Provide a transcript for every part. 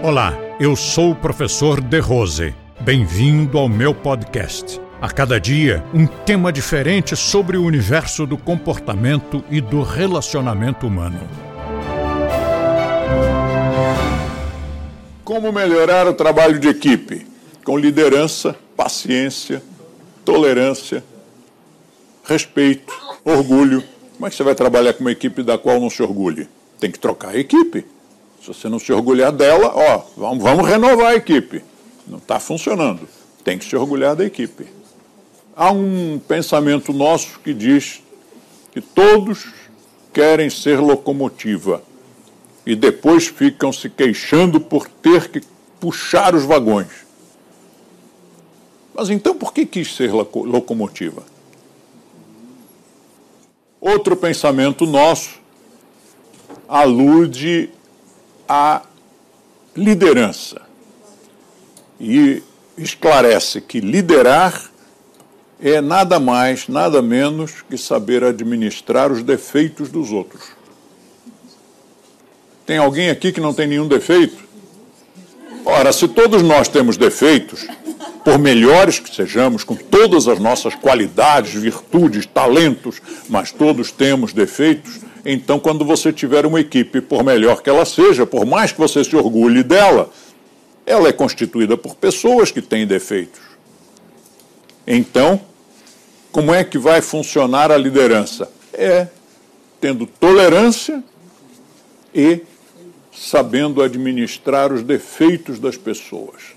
Olá, eu sou o professor De Rose. Bem-vindo ao meu podcast. A cada dia, um tema diferente sobre o universo do comportamento e do relacionamento humano. Como melhorar o trabalho de equipe? Com liderança, paciência, tolerância, respeito, orgulho. Como é que você vai trabalhar com uma equipe da qual não se orgulhe? Tem que trocar a equipe. Se você não se orgulhar dela, ó, vamos, vamos renovar a equipe. Não está funcionando. Tem que se orgulhar da equipe. Há um pensamento nosso que diz que todos querem ser locomotiva e depois ficam se queixando por ter que puxar os vagões. Mas então por que quis ser locomotiva? Outro pensamento nosso alude a liderança e esclarece que liderar é nada mais, nada menos que saber administrar os defeitos dos outros. Tem alguém aqui que não tem nenhum defeito? Ora, se todos nós temos defeitos, por melhores que sejamos, com todas as nossas qualidades, virtudes, talentos, mas todos temos defeitos, então, quando você tiver uma equipe, por melhor que ela seja, por mais que você se orgulhe dela, ela é constituída por pessoas que têm defeitos. Então, como é que vai funcionar a liderança? É tendo tolerância e sabendo administrar os defeitos das pessoas.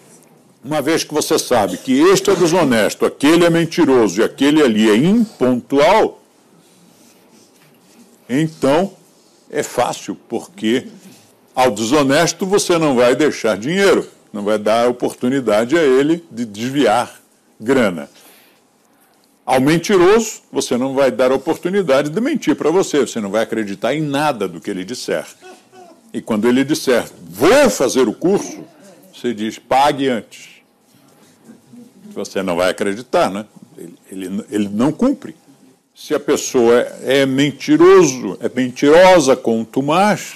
Uma vez que você sabe que este é desonesto, aquele é mentiroso e aquele ali é impontual, então, é fácil, porque ao desonesto você não vai deixar dinheiro, não vai dar oportunidade a ele de desviar grana. Ao mentiroso, você não vai dar oportunidade de mentir para você, você não vai acreditar em nada do que ele disser. E quando ele disser, vou fazer o curso, você diz, pague antes. Você não vai acreditar, né? Ele, ele, ele não cumpre. Se a pessoa é mentiroso, é mentirosa contumaz,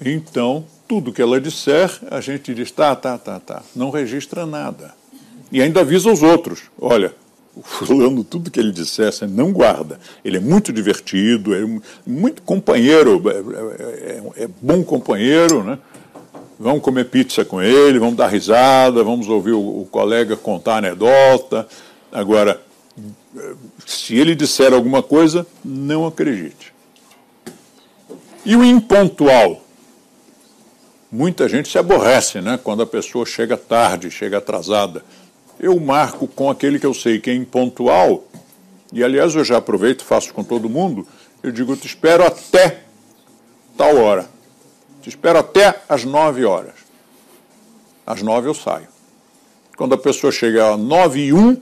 então tudo que ela disser, a gente diz, tá, tá, tá, tá. Não registra nada. E ainda avisa os outros. Olha, o fulano, tudo que ele disser, você não guarda. Ele é muito divertido, é muito companheiro, é, é, é bom companheiro, né? Vamos comer pizza com ele, vamos dar risada, vamos ouvir o, o colega contar anedota. Agora, se ele disser alguma coisa, não acredite. E o impontual? Muita gente se aborrece né, quando a pessoa chega tarde, chega atrasada. Eu marco com aquele que eu sei que é impontual, e aliás eu já aproveito, faço com todo mundo, eu digo, te espero até tal hora. Te espero até às nove horas. Às nove eu saio. Quando a pessoa chega às nove e um,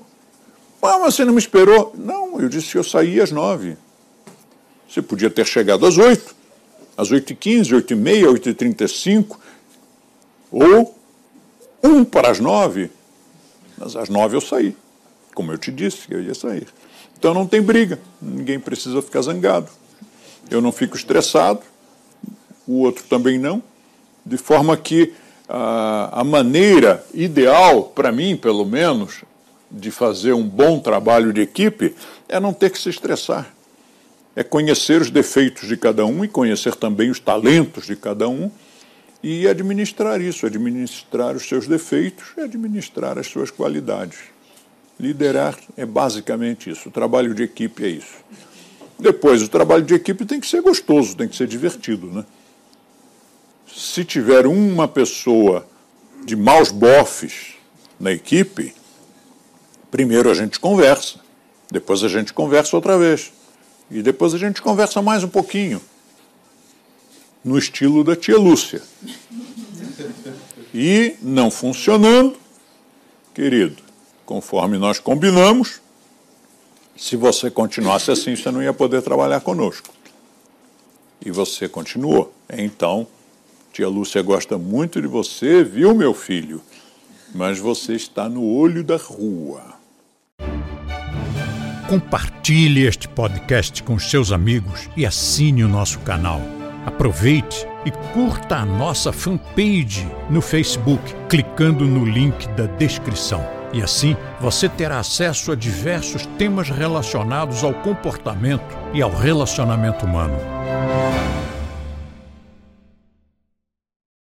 ah, mas você não me esperou? Não, eu disse que eu saía às nove. Você podia ter chegado às oito, às oito e quinze, oito e meia, oito e trinta e cinco, ou um para as nove. Mas às nove eu saí, como eu te disse que eu ia sair. Então não tem briga, ninguém precisa ficar zangado. Eu não fico estressado, o outro também não, de forma que a, a maneira ideal, para mim pelo menos, de fazer um bom trabalho de equipe é não ter que se estressar. É conhecer os defeitos de cada um e conhecer também os talentos de cada um e administrar isso, administrar os seus defeitos e administrar as suas qualidades. Liderar é basicamente isso, o trabalho de equipe é isso. Depois, o trabalho de equipe tem que ser gostoso, tem que ser divertido. Né? Se tiver uma pessoa de maus bofes na equipe, Primeiro a gente conversa, depois a gente conversa outra vez, e depois a gente conversa mais um pouquinho, no estilo da tia Lúcia. E não funcionando, querido, conforme nós combinamos, se você continuasse assim, você não ia poder trabalhar conosco. E você continuou. Então, tia Lúcia gosta muito de você, viu, meu filho? Mas você está no olho da rua. Compartilhe este podcast com seus amigos e assine o nosso canal. Aproveite e curta a nossa fanpage no Facebook, clicando no link da descrição. E assim você terá acesso a diversos temas relacionados ao comportamento e ao relacionamento humano.